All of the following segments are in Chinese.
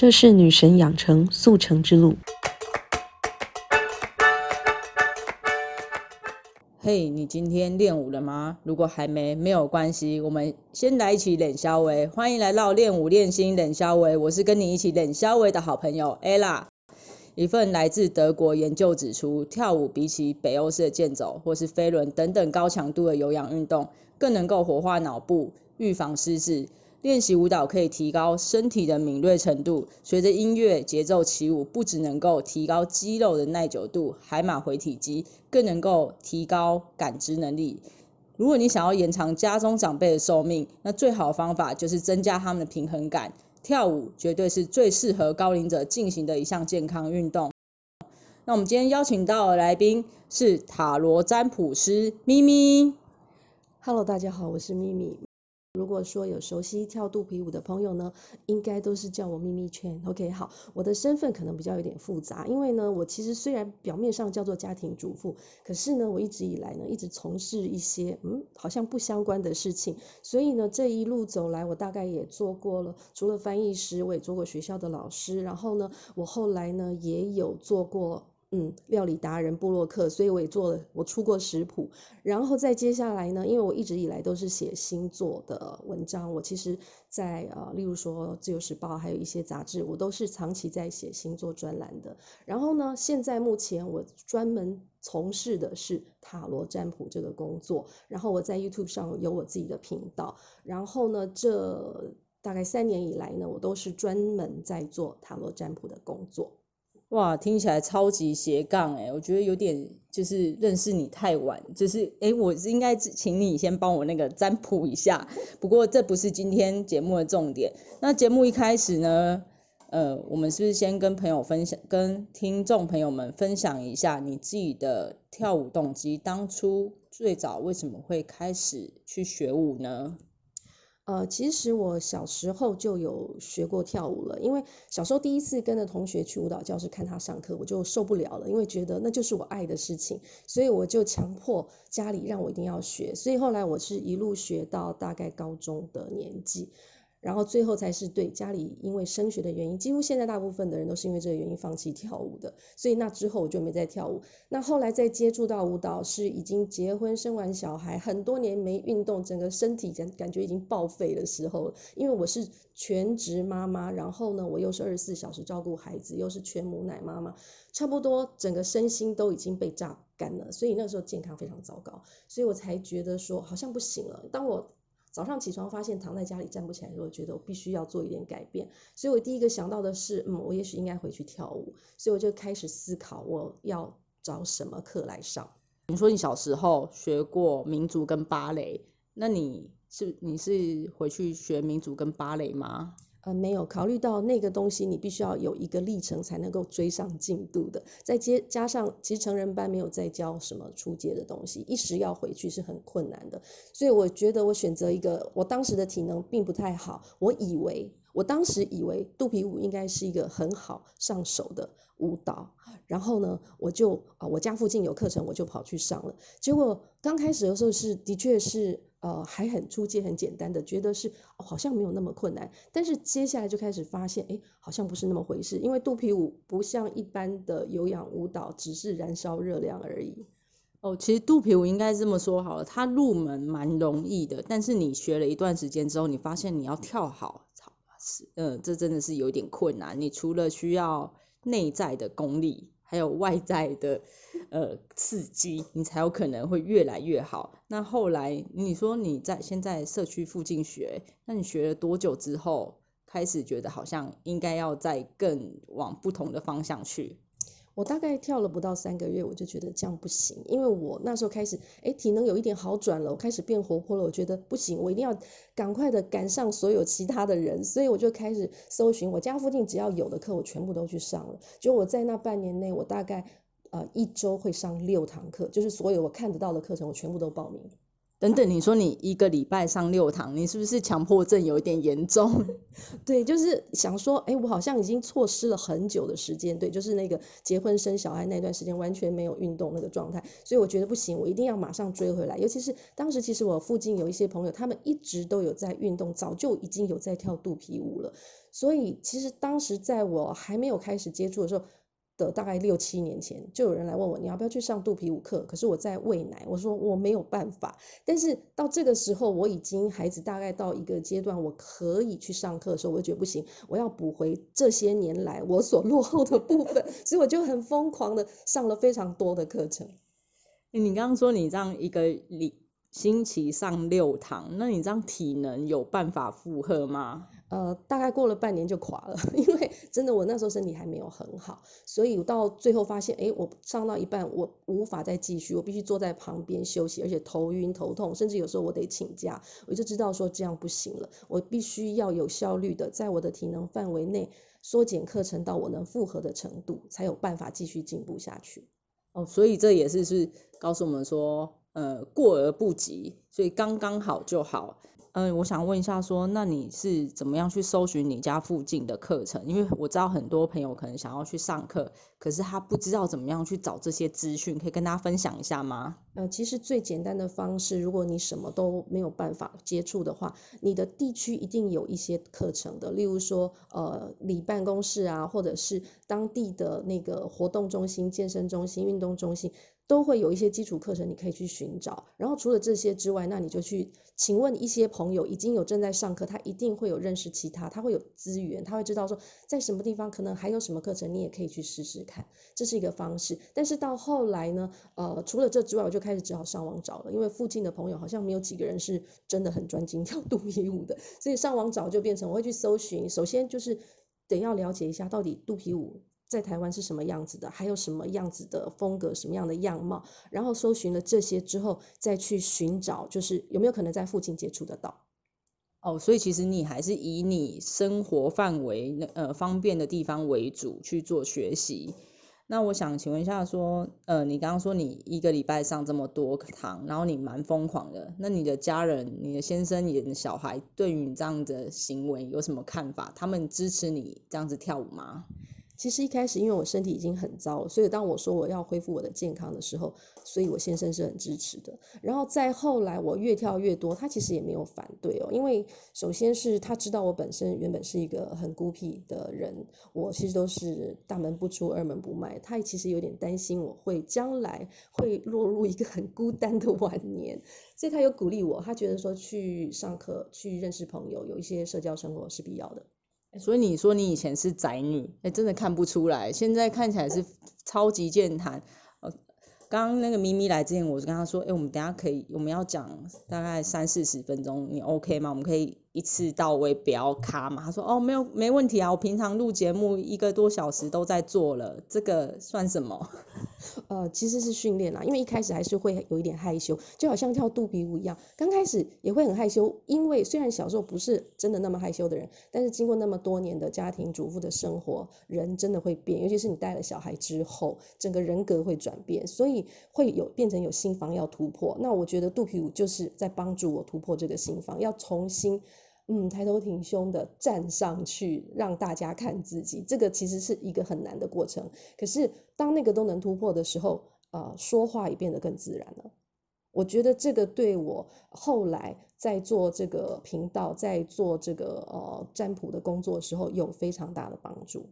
这是女神养成速成之路。嘿，你今天练舞了吗？如果还没，没有关系，我们先来一起练肖维。欢迎来到练舞练心练肖维，我是跟你一起练肖维的好朋友 Ella。一份来自德国研究指出，跳舞比起北欧式的健走或是飞轮等等高强度的有氧运动，更能够活化脑部，预防失智。练习舞蹈可以提高身体的敏锐程度，随着音乐节奏起舞，不只能够提高肌肉的耐久度、海马回体肌，更能够提高感知能力。如果你想要延长家中长辈的寿命，那最好的方法就是增加他们的平衡感。跳舞绝对是最适合高龄者进行的一项健康运动。那我们今天邀请到的来宾是塔罗占卜师咪咪。Hello，大家好，我是咪咪。如果说有熟悉跳肚皮舞的朋友呢，应该都是叫我咪咪圈。OK，好，我的身份可能比较有点复杂，因为呢，我其实虽然表面上叫做家庭主妇，可是呢，我一直以来呢，一直从事一些嗯，好像不相关的事情。所以呢，这一路走来，我大概也做过了，除了翻译师，我也做过学校的老师。然后呢，我后来呢，也有做过。嗯，料理达人布洛克，所以我也做了，我出过食谱，然后再接下来呢，因为我一直以来都是写星座的文章，我其实，在呃，例如说自由时报，还有一些杂志，我都是长期在写星座专栏的。然后呢，现在目前我专门从事的是塔罗占卜这个工作，然后我在 YouTube 上有我自己的频道，然后呢，这大概三年以来呢，我都是专门在做塔罗占卜的工作。哇，听起来超级斜杠哎，我觉得有点就是认识你太晚，就是哎，我应该请你先帮我那个占卜一下。不过这不是今天节目的重点。那节目一开始呢，呃，我们是不是先跟朋友分享，跟听众朋友们分享一下你自己的跳舞动机？当初最早为什么会开始去学舞呢？呃，其实我小时候就有学过跳舞了，因为小时候第一次跟着同学去舞蹈教室看他上课，我就受不了了，因为觉得那就是我爱的事情，所以我就强迫家里让我一定要学，所以后来我是一路学到大概高中的年纪。然后最后才是对家里因为升学的原因，几乎现在大部分的人都是因为这个原因放弃跳舞的，所以那之后我就没再跳舞。那后来再接触到舞蹈，是已经结婚生完小孩，很多年没运动，整个身体感感觉已经报废的时候。因为我是全职妈妈，然后呢，我又是二十四小时照顾孩子，又是全母奶妈妈，差不多整个身心都已经被榨干了，所以那时候健康非常糟糕，所以我才觉得说好像不行了。当我早上起床发现躺在家里站不起来，我觉得我必须要做一点改变，所以我第一个想到的是，嗯，我也许应该回去跳舞，所以我就开始思考我要找什么课来上。你说你小时候学过民族跟芭蕾，那你是你是回去学民族跟芭蕾吗？呃，没有考虑到那个东西，你必须要有一个历程才能够追上进度的。再接加上，其实成人班没有再教什么初阶的东西，一时要回去是很困难的。所以我觉得我选择一个，我当时的体能并不太好，我以为我当时以为肚皮舞应该是一个很好上手的舞蹈，然后呢，我就啊，我家附近有课程，我就跑去上了。结果刚开始的时候是的确是。呃，还很初阶、很简单的，觉得是好像没有那么困难。但是接下来就开始发现，哎，好像不是那么回事。因为肚皮舞不像一般的有氧舞蹈，只是燃烧热量而已。哦，其实肚皮舞应该这么说好了，它入门蛮容易的。但是你学了一段时间之后，你发现你要跳好，是，嗯，这真的是有点困难。你除了需要内在的功力。还有外在的呃刺激，你才有可能会越来越好。那后来你说你在现在社区附近学，那你学了多久之后，开始觉得好像应该要再更往不同的方向去？我大概跳了不到三个月，我就觉得这样不行，因为我那时候开始，哎，体能有一点好转了，我开始变活泼了，我觉得不行，我一定要赶快的赶上所有其他的人，所以我就开始搜寻我家附近只要有的课，我全部都去上了。就我在那半年内，我大概呃一周会上六堂课，就是所有我看得到的课程，我全部都报名。等等，你说你一个礼拜上六堂，你是不是强迫症有一点严重？对，就是想说，哎，我好像已经错失了很久的时间，对，就是那个结婚生小孩那段时间完全没有运动那个状态，所以我觉得不行，我一定要马上追回来。尤其是当时，其实我附近有一些朋友，他们一直都有在运动，早就已经有在跳肚皮舞了。所以其实当时在我还没有开始接触的时候。的大概六七年前，就有人来问我，你要不要去上肚皮舞课？可是我在喂奶，我说我没有办法。但是到这个时候，我已经孩子大概到一个阶段，我可以去上课的时候，我就觉得不行，我要补回这些年来我所落后的部分，所以我就很疯狂的上了非常多的课程。你刚刚说你这样一个礼星期上六堂，那你这样体能有办法负荷吗？呃，大概过了半年就垮了，因为真的我那时候身体还没有很好，所以到最后发现，哎，我上到一半我无法再继续，我必须坐在旁边休息，而且头晕头痛，甚至有时候我得请假，我就知道说这样不行了，我必须要有效率的在我的体能范围内缩减课程到我能负荷的程度，才有办法继续进步下去。哦，所以这也是是告诉我们说，呃，过而不及，所以刚刚好就好。嗯，我想问一下，说那你是怎么样去搜寻你家附近的课程？因为我知道很多朋友可能想要去上课，可是他不知道怎么样去找这些资讯，可以跟大家分享一下吗？呃，其实最简单的方式，如果你什么都没有办法接触的话，你的地区一定有一些课程的，例如说，呃，里办公室啊，或者是当地的那个活动中心、健身中心、运动中心。都会有一些基础课程，你可以去寻找。然后除了这些之外，那你就去请问一些朋友，已经有正在上课，他一定会有认识其他，他会有资源，他会知道说在什么地方可能还有什么课程，你也可以去试试看，这是一个方式。但是到后来呢，呃，除了这之外，我就开始只好上网找了，因为附近的朋友好像没有几个人是真的很专精跳肚皮舞的，所以上网找就变成我会去搜寻，首先就是得要了解一下到底肚皮舞。在台湾是什么样子的？还有什么样子的风格？什么样的样貌？然后搜寻了这些之后，再去寻找，就是有没有可能在附近接触得到？哦，所以其实你还是以你生活范围呃方便的地方为主去做学习。那我想请问一下，说呃，你刚刚说你一个礼拜上这么多堂，然后你蛮疯狂的，那你的家人、你的先生、你的小孩对于你这样的行为有什么看法？他们支持你这样子跳舞吗？其实一开始，因为我身体已经很糟，所以当我说我要恢复我的健康的时候，所以我先生是很支持的。然后再后来，我越跳越多，他其实也没有反对哦。因为首先是他知道我本身原本是一个很孤僻的人，我其实都是大门不出二门不迈。他其实有点担心我会将来会落入一个很孤单的晚年，所以他有鼓励我，他觉得说去上课、去认识朋友、有一些社交生活是必要的。所以你说你以前是宅女，哎，真的看不出来，现在看起来是超级健谈。呃，刚刚那个咪咪来之前，我就跟他说，哎，我们等下可以，我们要讲大概三四十分钟，你 OK 吗？我们可以。一次到位不要卡嘛？他说哦没有没问题啊，我平常录节目一个多小时都在做了，这个算什么？呃，其实是训练啦，因为一开始还是会有一点害羞，就好像跳肚皮舞一样，刚开始也会很害羞，因为虽然小时候不是真的那么害羞的人，但是经过那么多年的家庭主妇的生活，人真的会变，尤其是你带了小孩之后，整个人格会转变，所以会有变成有心房要突破。那我觉得肚皮舞就是在帮助我突破这个心房，要重新。嗯，抬头挺胸的站上去，让大家看自己，这个其实是一个很难的过程。可是当那个都能突破的时候，呃，说话也变得更自然了。我觉得这个对我后来在做这个频道，在做这个呃占卜的工作的时候，有非常大的帮助。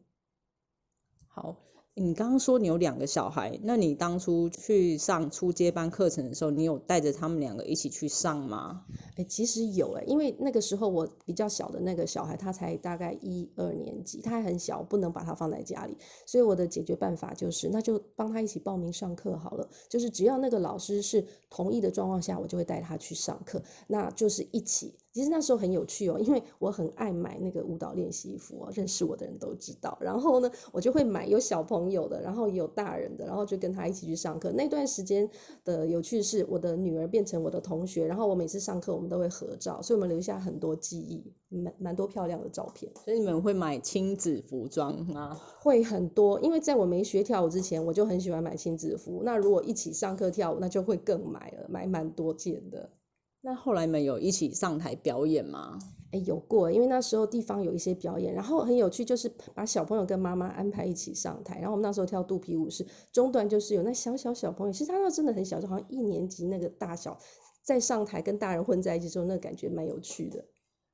好。你刚刚说你有两个小孩，那你当初去上初阶班课程的时候，你有带着他们两个一起去上吗？哎，其实有哎，因为那个时候我比较小的那个小孩，他才大概一二年级，他还很小，不能把他放在家里，所以我的解决办法就是，那就帮他一起报名上课好了。就是只要那个老师是同意的状况下，我就会带他去上课，那就是一起。其实那时候很有趣哦，因为我很爱买那个舞蹈练习服哦，认识我的人都知道。然后呢，我就会买有小朋友的，然后也有大人的，然后就跟他一起去上课。那段时间的有趣是，我的女儿变成我的同学，然后我每次上课我们都会合照，所以我们留下很多记忆，蛮蛮多漂亮的照片。所以你们会买亲子服装吗？会很多，因为在我没学跳舞之前，我就很喜欢买亲子服。那如果一起上课跳舞，那就会更买了，买蛮多件的。那后来你们有一起上台表演吗？哎，有过，因为那时候地方有一些表演，然后很有趣，就是把小朋友跟妈妈安排一起上台，然后我们那时候跳肚皮舞是中段，就是有那小小小朋友，其实他那真的很小，就好像一年级那个大小，在上台跟大人混在一起之后，那感觉蛮有趣的。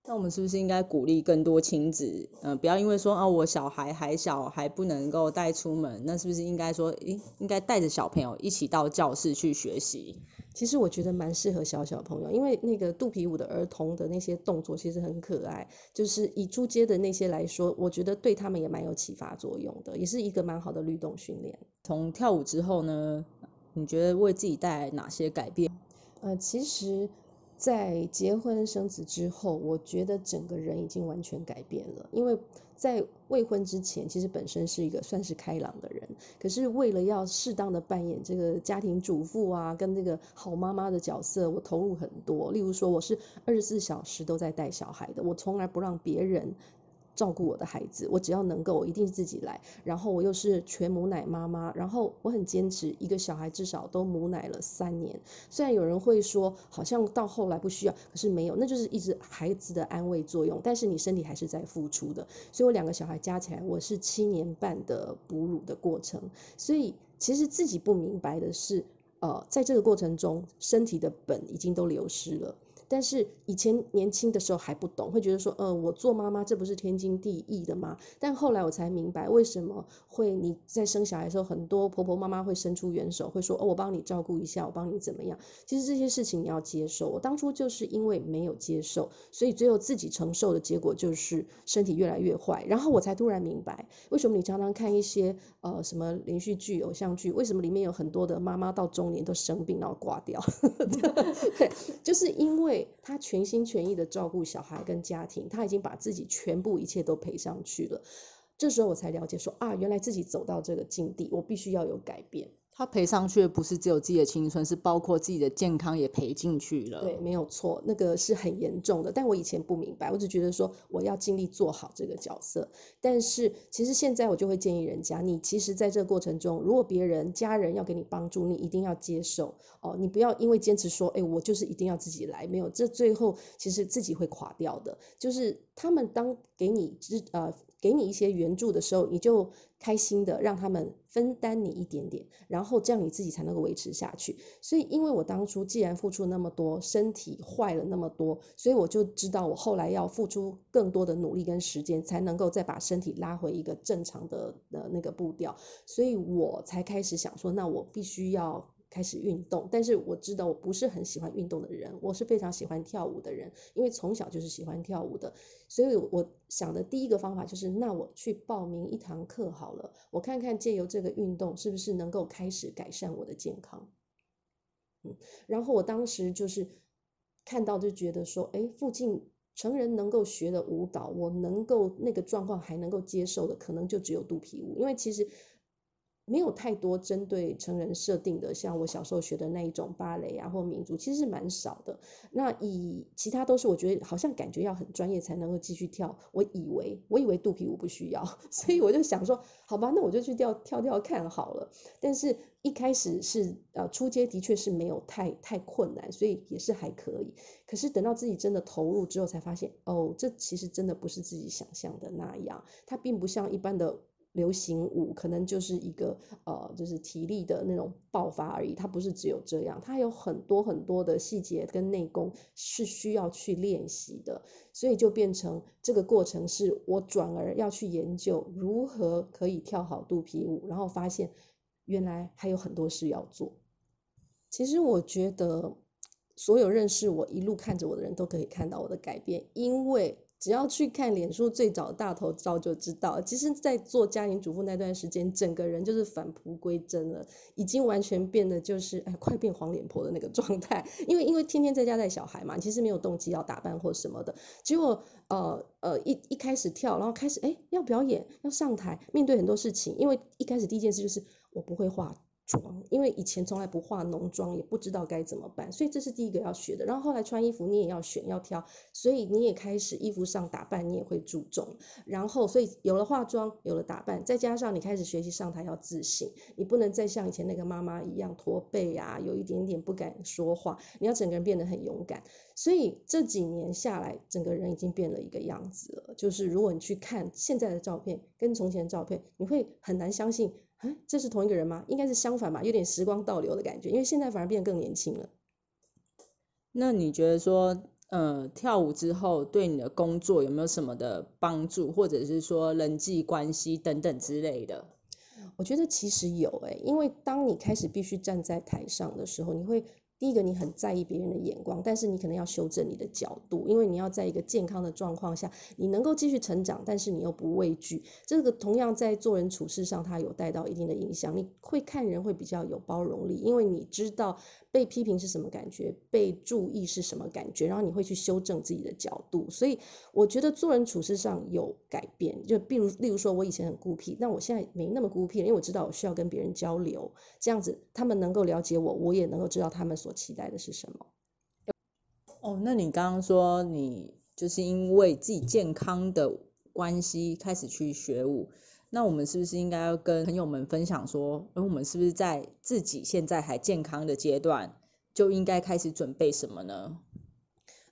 那我们是不是应该鼓励更多亲子，嗯，不要因为说啊我小孩还小还不能够带出门，那是不是应该说，诶，应该带着小朋友一起到教室去学习？其实我觉得蛮适合小小朋友，因为那个肚皮舞的儿童的那些动作其实很可爱，就是以出街的那些来说，我觉得对他们也蛮有启发作用的，也是一个蛮好的律动训练。从跳舞之后呢，你觉得为自己带来哪些改变？呃，其实。在结婚生子之后，我觉得整个人已经完全改变了。因为在未婚之前，其实本身是一个算是开朗的人，可是为了要适当的扮演这个家庭主妇啊，跟这个好妈妈的角色，我投入很多。例如说，我是二十四小时都在带小孩的，我从来不让别人。照顾我的孩子，我只要能够，我一定自己来。然后我又是全母奶妈妈，然后我很坚持，一个小孩至少都母奶了三年。虽然有人会说，好像到后来不需要，可是没有，那就是一直孩子的安慰作用。但是你身体还是在付出的。所以我两个小孩加起来，我是七年半的哺乳的过程。所以其实自己不明白的是，呃，在这个过程中，身体的本已经都流失了。但是以前年轻的时候还不懂，会觉得说，呃，我做妈妈这不是天经地义的吗？但后来我才明白，为什么会你在生小孩的时候，很多婆婆妈妈会伸出援手，会说，哦，我帮你照顾一下，我帮你怎么样？其实这些事情你要接受。我当初就是因为没有接受，所以最后自己承受的结果就是身体越来越坏。然后我才突然明白，为什么你常常看一些呃什么连续剧、偶像剧，为什么里面有很多的妈妈到中年都生病然后挂掉？对，就是因为。他全心全意的照顾小孩跟家庭，他已经把自己全部一切都赔上去了。这时候我才了解说啊，原来自己走到这个境地，我必须要有改变。他赔上去的不是只有自己的青春，是包括自己的健康也赔进去了。对，没有错，那个是很严重的。但我以前不明白，我只觉得说我要尽力做好这个角色。但是其实现在我就会建议人家，你其实在这个过程中，如果别人家人要给你帮助，你一定要接受哦，你不要因为坚持说，哎，我就是一定要自己来，没有，这最后其实自己会垮掉的。就是他们当给你支呃。给你一些援助的时候，你就开心的让他们分担你一点点，然后这样你自己才能够维持下去。所以，因为我当初既然付出那么多，身体坏了那么多，所以我就知道我后来要付出更多的努力跟时间，才能够再把身体拉回一个正常的的那个步调。所以我才开始想说，那我必须要。开始运动，但是我知道我不是很喜欢运动的人，我是非常喜欢跳舞的人，因为从小就是喜欢跳舞的，所以我想的第一个方法就是，那我去报名一堂课好了，我看看借由这个运动是不是能够开始改善我的健康。嗯，然后我当时就是看到就觉得说，哎，附近成人能够学的舞蹈，我能够那个状况还能够接受的，可能就只有肚皮舞，因为其实。没有太多针对成人设定的，像我小时候学的那一种芭蕾啊或民族，其实是蛮少的。那以其他都是我觉得好像感觉要很专业才能够继续跳。我以为我以为肚皮舞不需要，所以我就想说，好吧，那我就去跳跳跳看好了。但是一开始是呃出街的确是没有太太困难，所以也是还可以。可是等到自己真的投入之后，才发现哦，这其实真的不是自己想象的那样，它并不像一般的。流行舞可能就是一个呃，就是体力的那种爆发而已，它不是只有这样，它有很多很多的细节跟内功是需要去练习的，所以就变成这个过程是我转而要去研究如何可以跳好肚皮舞，然后发现原来还有很多事要做。其实我觉得所有认识我一路看着我的人都可以看到我的改变，因为。只要去看脸书最早大头照就知道，其实，在做家庭主妇那段时间，整个人就是返璞归真了，已经完全变得就是哎，快变黄脸婆的那个状态。因为因为天天在家带小孩嘛，其实没有动机要打扮或什么的。结果呃呃一一开始跳，然后开始哎要表演要上台，面对很多事情。因为一开始第一件事就是我不会化妆，因为以前从来不化浓妆，也不知道该怎么办，所以这是第一个要学的。然后后来穿衣服你也要选要挑，所以你也开始衣服上打扮你也会注重。然后所以有了化妆，有了打扮，再加上你开始学习上台要自信，你不能再像以前那个妈妈一样驼背啊，有一点点不敢说话，你要整个人变得很勇敢。所以这几年下来，整个人已经变了一个样子了。就是如果你去看现在的照片跟从前的照片，你会很难相信。哎，这是同一个人吗？应该是相反吧，有点时光倒流的感觉，因为现在反而变得更年轻了。那你觉得说，呃，跳舞之后对你的工作有没有什么的帮助，或者是说人际关系等等之类的？我觉得其实有哎，因为当你开始必须站在台上的时候，你会。第一个，你很在意别人的眼光，但是你可能要修正你的角度，因为你要在一个健康的状况下，你能够继续成长，但是你又不畏惧。这个同样在做人处事上，它有带到一定的影响。你会看人会比较有包容力，因为你知道被批评是什么感觉，被注意是什么感觉，然后你会去修正自己的角度。所以我觉得做人处事上有改变。就比如，例如说我以前很孤僻，那我现在没那么孤僻了，因为我知道我需要跟别人交流，这样子他们能够了解我，我也能够知道他们所。期待的是什么？哦，那你刚刚说你就是因为自己健康的关系开始去学舞，那我们是不是应该要跟朋友们分享说，而我们是不是在自己现在还健康的阶段就应该开始准备什么呢？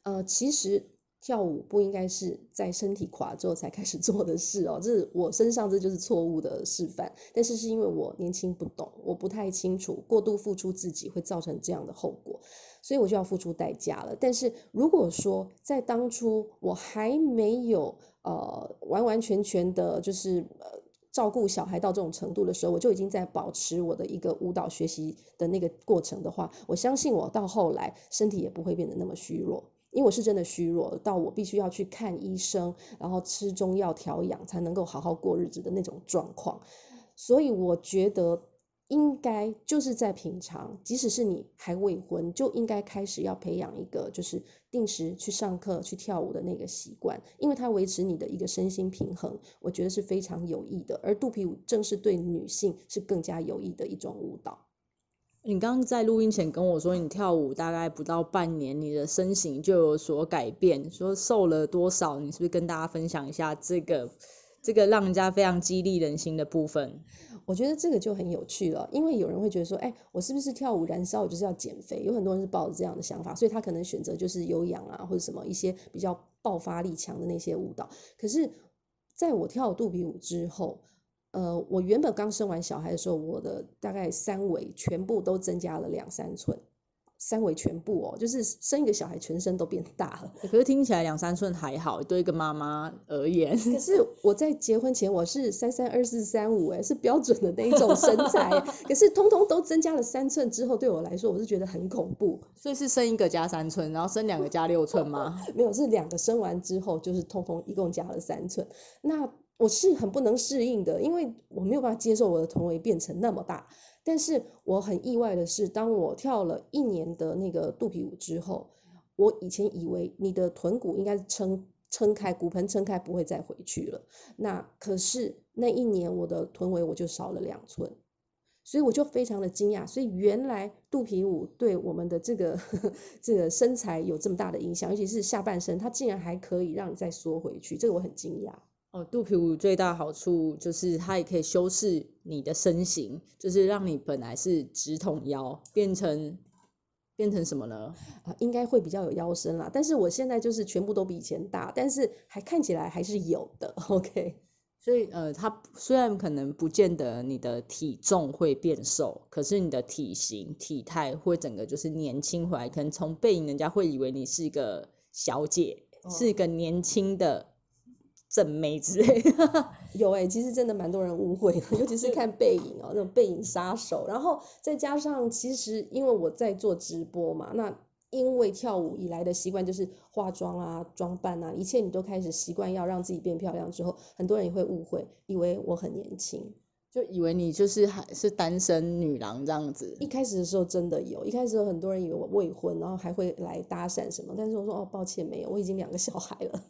呃，其实。跳舞不应该是在身体垮之后才开始 做的事哦，这是我身上这就是错误的示范。但是是因为我年轻不懂，我不太清楚过度付出自己会造成这样的后果，所以我就要付出代价了。但是如果说在当初我还没有呃完完全全的，就是呃照顾小孩到这种程度的时候，我就已经在保持我的一个舞蹈学习的那个过程的话，我相信我到后来身体也不会变得那么虚弱。因为我是真的虚弱到我必须要去看医生，然后吃中药调养才能够好好过日子的那种状况，所以我觉得应该就是在平常，即使是你还未婚，就应该开始要培养一个就是定时去上课去跳舞的那个习惯，因为它维持你的一个身心平衡，我觉得是非常有益的。而肚皮舞正是对女性是更加有益的一种舞蹈。你刚刚在录音前跟我说，你跳舞大概不到半年，你的身形就有所改变，说瘦了多少？你是不是跟大家分享一下这个这个让人家非常激励人心的部分？我觉得这个就很有趣了，因为有人会觉得说，哎，我是不是跳舞燃烧，我就是要减肥？有很多人是抱着这样的想法，所以他可能选择就是有氧啊，或者什么一些比较爆发力强的那些舞蹈。可是，在我跳肚皮舞之后，呃，我原本刚生完小孩的时候，我的大概三围全部都增加了两三寸，三围全部哦，就是生一个小孩全身都变大了。可是听起来两三寸还好，对一个妈妈而言。可是我在结婚前我是三三二四三五，哎，是标准的那一种身材。可是通通都增加了三寸之后，对我来说我是觉得很恐怖。所以是生一个加三寸，然后生两个加六寸吗？没有，是两个生完之后就是通通一共加了三寸。那。我是很不能适应的，因为我没有办法接受我的臀围变成那么大。但是我很意外的是，当我跳了一年的那个肚皮舞之后，我以前以为你的臀骨应该撑撑开，骨盆撑开不会再回去了。那可是那一年我的臀围我就少了两寸，所以我就非常的惊讶。所以原来肚皮舞对我们的这个 这个身材有这么大的影响，尤其是下半身，它竟然还可以让你再缩回去，这个我很惊讶。哦，肚皮舞最大好处就是它也可以修饰你的身形，就是让你本来是直筒腰变成变成什么呢？啊，应该会比较有腰身啦。但是我现在就是全部都比以前大，但是还看起来还是有的。OK，所以呃，它虽然可能不见得你的体重会变瘦，可是你的体型体态会整个就是年轻回来。可能从背影人家会以为你是一个小姐，是一个年轻的。正妹之类，有哎，其实真的蛮多人误会的，尤其是看背影哦，那种背影杀手。然后再加上，其实因为我在做直播嘛，那因为跳舞以来的习惯就是化妆啊、装扮啊，一切你都开始习惯要让自己变漂亮之后，很多人也会误会，以为我很年轻，就以为你就是还是单身女郎这样子。一开始的时候真的有，一开始有很多人以为我未婚，然后还会来搭讪什么，但是我说哦，抱歉没有，我已经两个小孩了。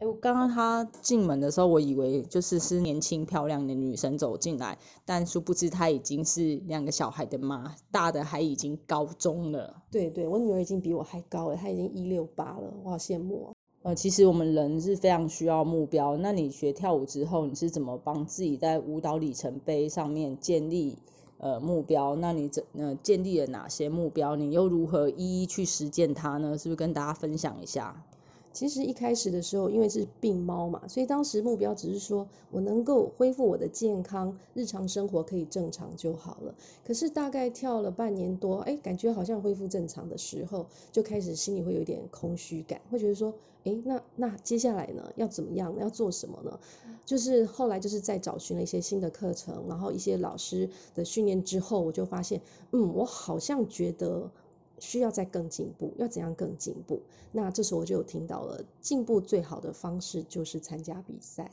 哎，我刚刚她进门的时候，我以为就是是年轻漂亮的女生走进来，但殊不知她已经是两个小孩的妈，大的还已经高中了。对对，我女儿已经比我还高了，她已经一六八了，我好羡慕哦。呃，其实我们人是非常需要目标。那你学跳舞之后，你是怎么帮自己在舞蹈里程碑上面建立呃目标？那你怎呃建立了哪些目标？你又如何一一去实践它呢？是不是跟大家分享一下？其实一开始的时候，因为是病猫嘛，所以当时目标只是说我能够恢复我的健康，日常生活可以正常就好了。可是大概跳了半年多，哎，感觉好像恢复正常的时候，就开始心里会有点空虚感，会觉得说，哎，那那接下来呢，要怎么样，要做什么呢？就是后来就是在找寻了一些新的课程，然后一些老师的训练之后，我就发现，嗯，我好像觉得。需要再更进步，要怎样更进步？那这时候我就有听到了，进步最好的方式就是参加比赛。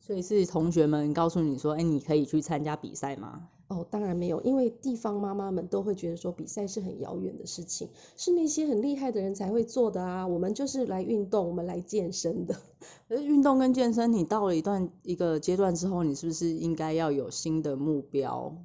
所以是同学们告诉你说，哎，你可以去参加比赛吗？哦，当然没有，因为地方妈妈们都会觉得说比赛是很遥远的事情，是那些很厉害的人才会做的啊。我们就是来运动，我们来健身的。而运动跟健身，你到了一段一个阶段之后，你是不是应该要有新的目标？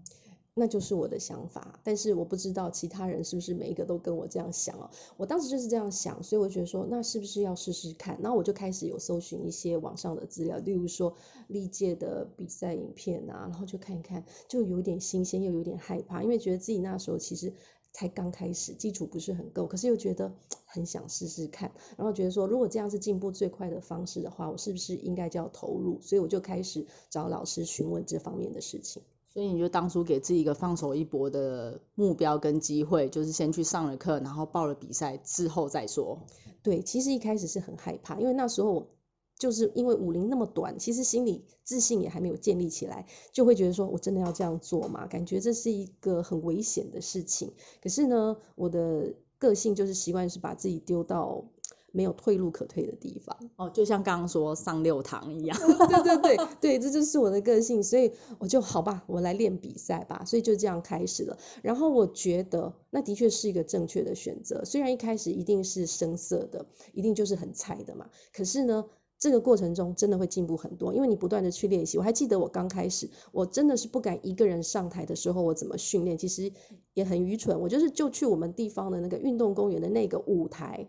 那就是我的想法，但是我不知道其他人是不是每一个都跟我这样想哦。我当时就是这样想，所以我觉得说，那是不是要试试看？然后我就开始有搜寻一些网上的资料，例如说历届的比赛影片啊，然后就看一看，就有点新鲜，又有点害怕，因为觉得自己那时候其实才刚开始，基础不是很够，可是又觉得 很想试试看，然后觉得说，如果这样是进步最快的方式的话，我是不是应该就要投入？所以我就开始找老师询问这方面的事情。所以你就当初给自己一个放手一搏的目标跟机会，就是先去上了课，然后报了比赛之后再说。对，其实一开始是很害怕，因为那时候就是因为武龄那么短，其实心理自信也还没有建立起来，就会觉得说我真的要这样做吗？感觉这是一个很危险的事情。可是呢，我的个性就是习惯是把自己丢到。没有退路可退的地方哦，就像刚刚说上六堂一样，对对对对，这就是我的个性，所以我就好吧，我来练比赛吧，所以就这样开始了。然后我觉得那的确是一个正确的选择，虽然一开始一定是生涩的，一定就是很菜的嘛，可是呢，这个过程中真的会进步很多，因为你不断的去练习。我还记得我刚开始，我真的是不敢一个人上台的时候，我怎么训练，其实也很愚蠢，我就是就去我们地方的那个运动公园的那个舞台。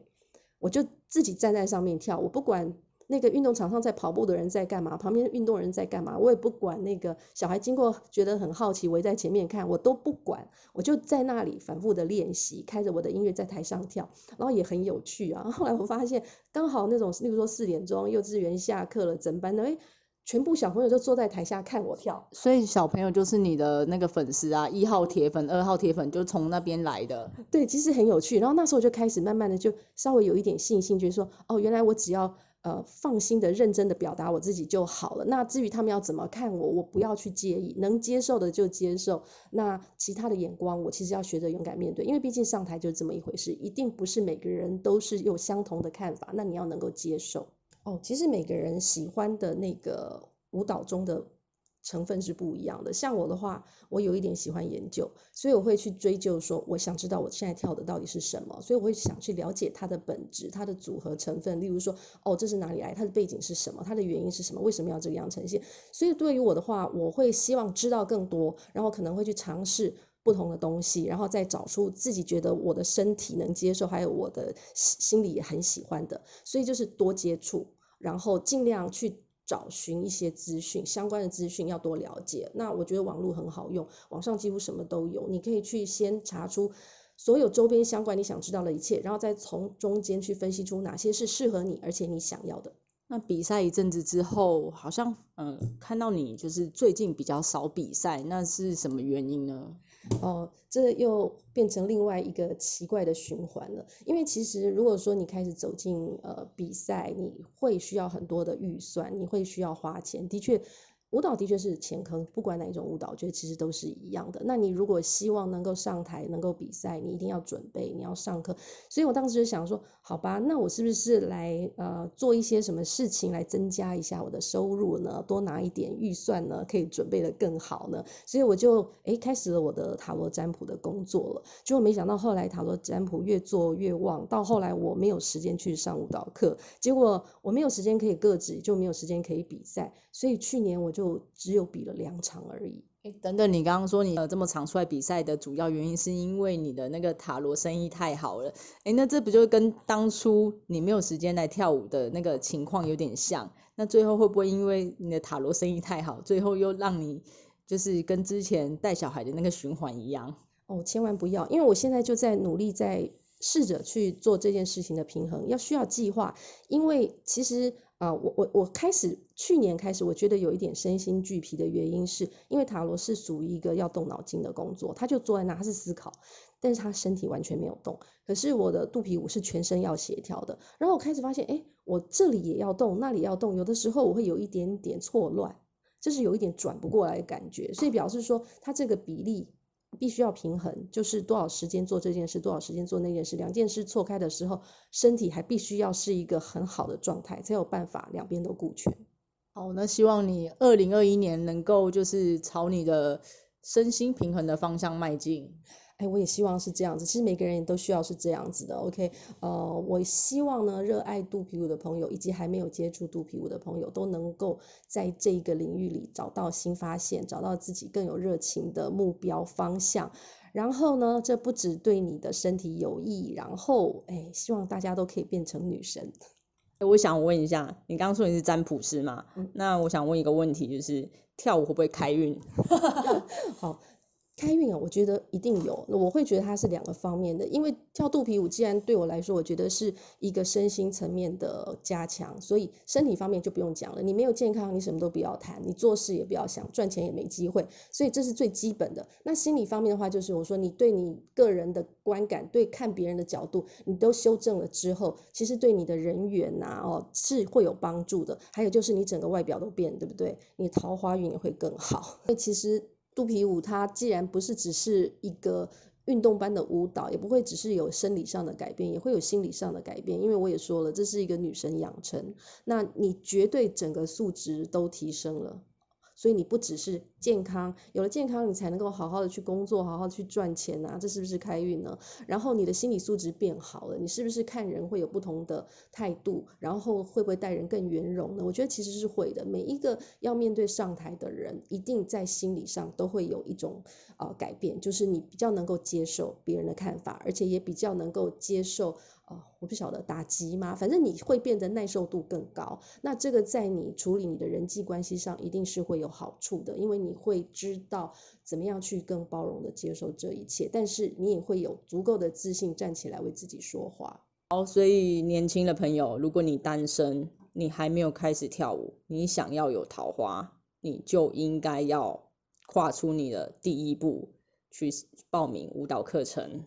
我就自己站在上面跳，我不管那个运动场上在跑步的人在干嘛，旁边运动人在干嘛，我也不管那个小孩经过觉得很好奇围在前面看，我都不管，我就在那里反复的练习，开着我的音乐在台上跳，然后也很有趣啊。后来我发现刚好那种，例如说四点钟幼稚园下课了，整班的哎。全部小朋友就坐在台下看我跳，所以小朋友就是你的那个粉丝啊，一号铁粉、二号铁粉就从那边来的。对，其实很有趣。然后那时候就开始慢慢的就稍微有一点信心，就是说，哦，原来我只要呃放心的、认真的表达我自己就好了。那至于他们要怎么看我，我不要去介意，能接受的就接受。那其他的眼光，我其实要学着勇敢面对，因为毕竟上台就是这么一回事，一定不是每个人都是有相同的看法。那你要能够接受。哦，其实每个人喜欢的那个舞蹈中的成分是不一样的。像我的话，我有一点喜欢研究，所以我会去追究说，我想知道我现在跳的到底是什么，所以我会想去了解它的本质、它的组合成分。例如说，哦，这是哪里来？它的背景是什么？它的原因是什么？为什么要这个样呈现？所以对于我的话，我会希望知道更多，然后可能会去尝试不同的东西，然后再找出自己觉得我的身体能接受，还有我的心里也很喜欢的。所以就是多接触。然后尽量去找寻一些资讯，相关的资讯要多了解。那我觉得网络很好用，网上几乎什么都有，你可以去先查出所有周边相关你想知道的一切，然后再从中间去分析出哪些是适合你而且你想要的。那比赛一阵子之后，好像嗯看到你就是最近比较少比赛，那是什么原因呢？哦，这又变成另外一个奇怪的循环了。因为其实如果说你开始走进呃比赛，你会需要很多的预算，你会需要花钱。的确，舞蹈的确是前坑，不管哪一种舞蹈，我觉得其实都是一样的。那你如果希望能够上台、能够比赛，你一定要准备，你要上课。所以我当时就想说，好吧，那我是不是来呃做一些什么事情来增加一下我的收入呢？多拿一点预算呢，可以准备的更好呢？所以我就诶开始了我的塔罗占卜的工作了。结果没想到后来塔罗占卜越做越旺，到后来我没有时间去上舞蹈课，结果我没有时间可以各自，就没有时间可以比赛。所以去年我就。就只有比了两场而已。哎，等等，你刚刚说你这么常出来比赛的主要原因，是因为你的那个塔罗生意太好了。哎，那这不就跟当初你没有时间来跳舞的那个情况有点像？那最后会不会因为你的塔罗生意太好，最后又让你就是跟之前带小孩的那个循环一样？哦，千万不要，因为我现在就在努力在试着去做这件事情的平衡，要需要计划，因为其实。啊，我我我开始去年开始，我觉得有一点身心俱疲的原因，是因为塔罗是属于一个要动脑筋的工作，他就坐在那，他是思考，但是他身体完全没有动。可是我的肚皮舞是全身要协调的，然后我开始发现，哎，我这里也要动，那里要动，有的时候我会有一点点错乱，就是有一点转不过来的感觉，所以表示说，他这个比例。必须要平衡，就是多少时间做这件事，多少时间做那件事，两件事错开的时候，身体还必须要是一个很好的状态，才有办法两边都顾全。好，那希望你二零二一年能够就是朝你的身心平衡的方向迈进。哎，我也希望是这样子。其实每个人也都需要是这样子的。OK，呃，我希望呢，热爱肚皮舞的朋友，以及还没有接触肚皮舞的朋友，都能够在这个领域里找到新发现，找到自己更有热情的目标方向。然后呢，这不止对你的身体有益，然后哎，希望大家都可以变成女神。我想问一下，你刚刚说你是占卜师嘛？那我想问一个问题，就是跳舞会不会开运？好。开运啊，我觉得一定有。我会觉得它是两个方面的，因为跳肚皮舞既然对我来说，我觉得是一个身心层面的加强，所以身体方面就不用讲了。你没有健康，你什么都不要谈，你做事也不要想，赚钱也没机会。所以这是最基本的。那心理方面的话，就是我说你对你个人的观感，对看别人的角度，你都修正了之后，其实对你的人缘呐，哦，是会有帮助的。还有就是你整个外表都变，对不对？你桃花运也会更好。那其实。肚皮舞，它既然不是只是一个运动般的舞蹈，也不会只是有生理上的改变，也会有心理上的改变。因为我也说了，这是一个女神养成，那你绝对整个素质都提升了。所以你不只是健康，有了健康，你才能够好好的去工作，好好去赚钱呐，这是不是开运呢？然后你的心理素质变好了，你是不是看人会有不同的态度？然后会不会待人更圆融呢？我觉得其实是会的。每一个要面对上台的人，一定在心理上都会有一种呃改变，就是你比较能够接受别人的看法，而且也比较能够接受。哦，我不晓得打击吗？反正你会变得耐受度更高。那这个在你处理你的人际关系上，一定是会有好处的，因为你会知道怎么样去更包容的接受这一切。但是你也会有足够的自信站起来为自己说话。好，所以年轻的朋友，如果你单身，你还没有开始跳舞，你想要有桃花，你就应该要跨出你的第一步，去报名舞蹈课程。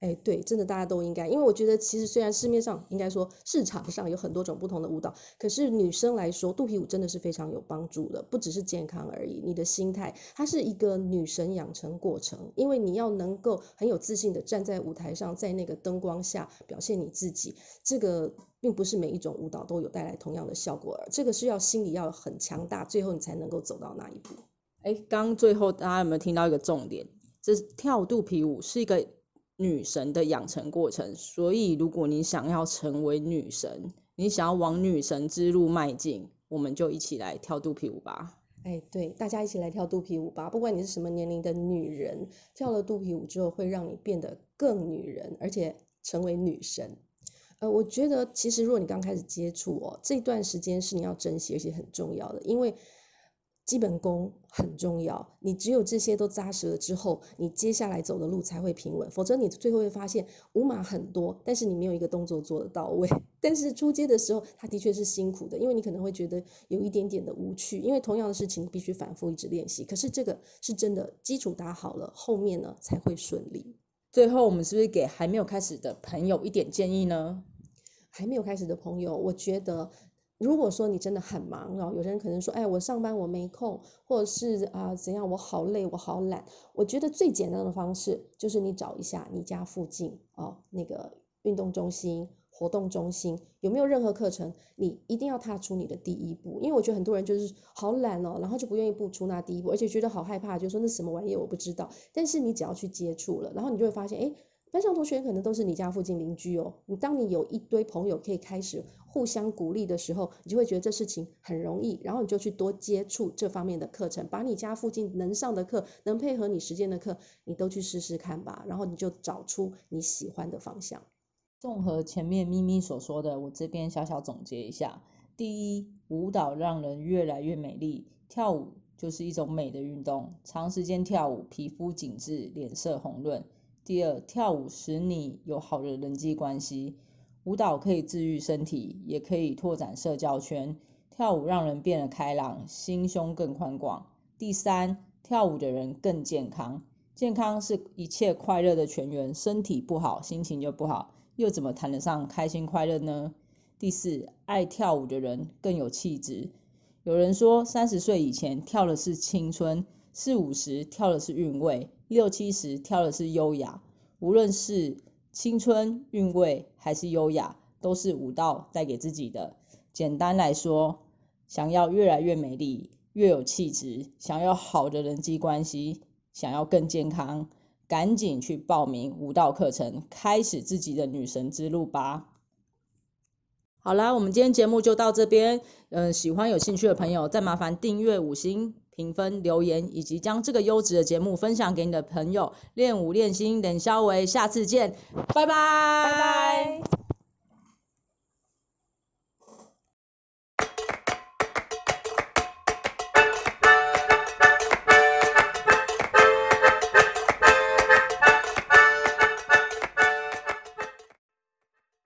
哎，对，真的大家都应该，因为我觉得其实虽然市面上应该说市场上有很多种不同的舞蹈，可是女生来说，肚皮舞真的是非常有帮助的，不只是健康而已。你的心态，它是一个女神养成过程，因为你要能够很有自信的站在舞台上，在那个灯光下表现你自己，这个并不是每一种舞蹈都有带来同样的效果，这个是要心理要很强大，最后你才能够走到那一步。哎，刚最后大家有没有听到一个重点？这是跳肚皮舞是一个。女神的养成过程，所以如果你想要成为女神，你想要往女神之路迈进，我们就一起来跳肚皮舞吧。哎，对，大家一起来跳肚皮舞吧。不管你是什么年龄的女人，跳了肚皮舞之后，会让你变得更女人，而且成为女神。呃，我觉得其实如果你刚开始接触哦，这段时间是你要珍惜而且很重要的，因为。基本功很重要，你只有这些都扎实了之后，你接下来走的路才会平稳。否则你最后会发现舞码很多，但是你没有一个动作做得到位。但是出街的时候，它的确是辛苦的，因为你可能会觉得有一点点的无趣，因为同样的事情必须反复一直练习。可是这个是真的，基础打好了，后面呢才会顺利。最后，我们是不是给还没有开始的朋友一点建议呢？还没有开始的朋友，我觉得。如果说你真的很忙哦，有人可能说，哎，我上班我没空，或者是啊怎样，我好累，我好懒。我觉得最简单的方式就是你找一下你家附近哦那个运动中心、活动中心有没有任何课程，你一定要踏出你的第一步，因为我觉得很多人就是好懒哦，然后就不愿意步出那第一步，而且觉得好害怕，就说那什么玩意我不知道。但是你只要去接触了，然后你就会发现，哎。班上同学可能都是你家附近邻居哦。你当你有一堆朋友可以开始互相鼓励的时候，你就会觉得这事情很容易，然后你就去多接触这方面的课程，把你家附近能上的课、能配合你时间的课，你都去试试看吧。然后你就找出你喜欢的方向。综合前面咪咪所说的，我这边小小总结一下：第一，舞蹈让人越来越美丽，跳舞就是一种美的运动，长时间跳舞，皮肤紧致，脸色红润。第二，跳舞使你有好的人际关系。舞蹈可以治愈身体，也可以拓展社交圈。跳舞让人变得开朗，心胸更宽广。第三，跳舞的人更健康。健康是一切快乐的泉源，身体不好，心情就不好，又怎么谈得上开心快乐呢？第四，爱跳舞的人更有气质。有人说，三十岁以前跳的是青春，四五十跳的是韵味。六七十跳的是优雅，无论是青春韵味还是优雅，都是舞蹈带给自己的。简单来说，想要越来越美丽、越有气质，想要好的人际关系，想要更健康，赶紧去报名舞蹈课程，开始自己的女神之路吧。好啦，我们今天节目就到这边。嗯，喜欢有兴趣的朋友，再麻烦订阅五星。评分、留言，以及将这个优质的节目分享给你的朋友。练武练心，冷肖维，下次见，拜拜，拜拜。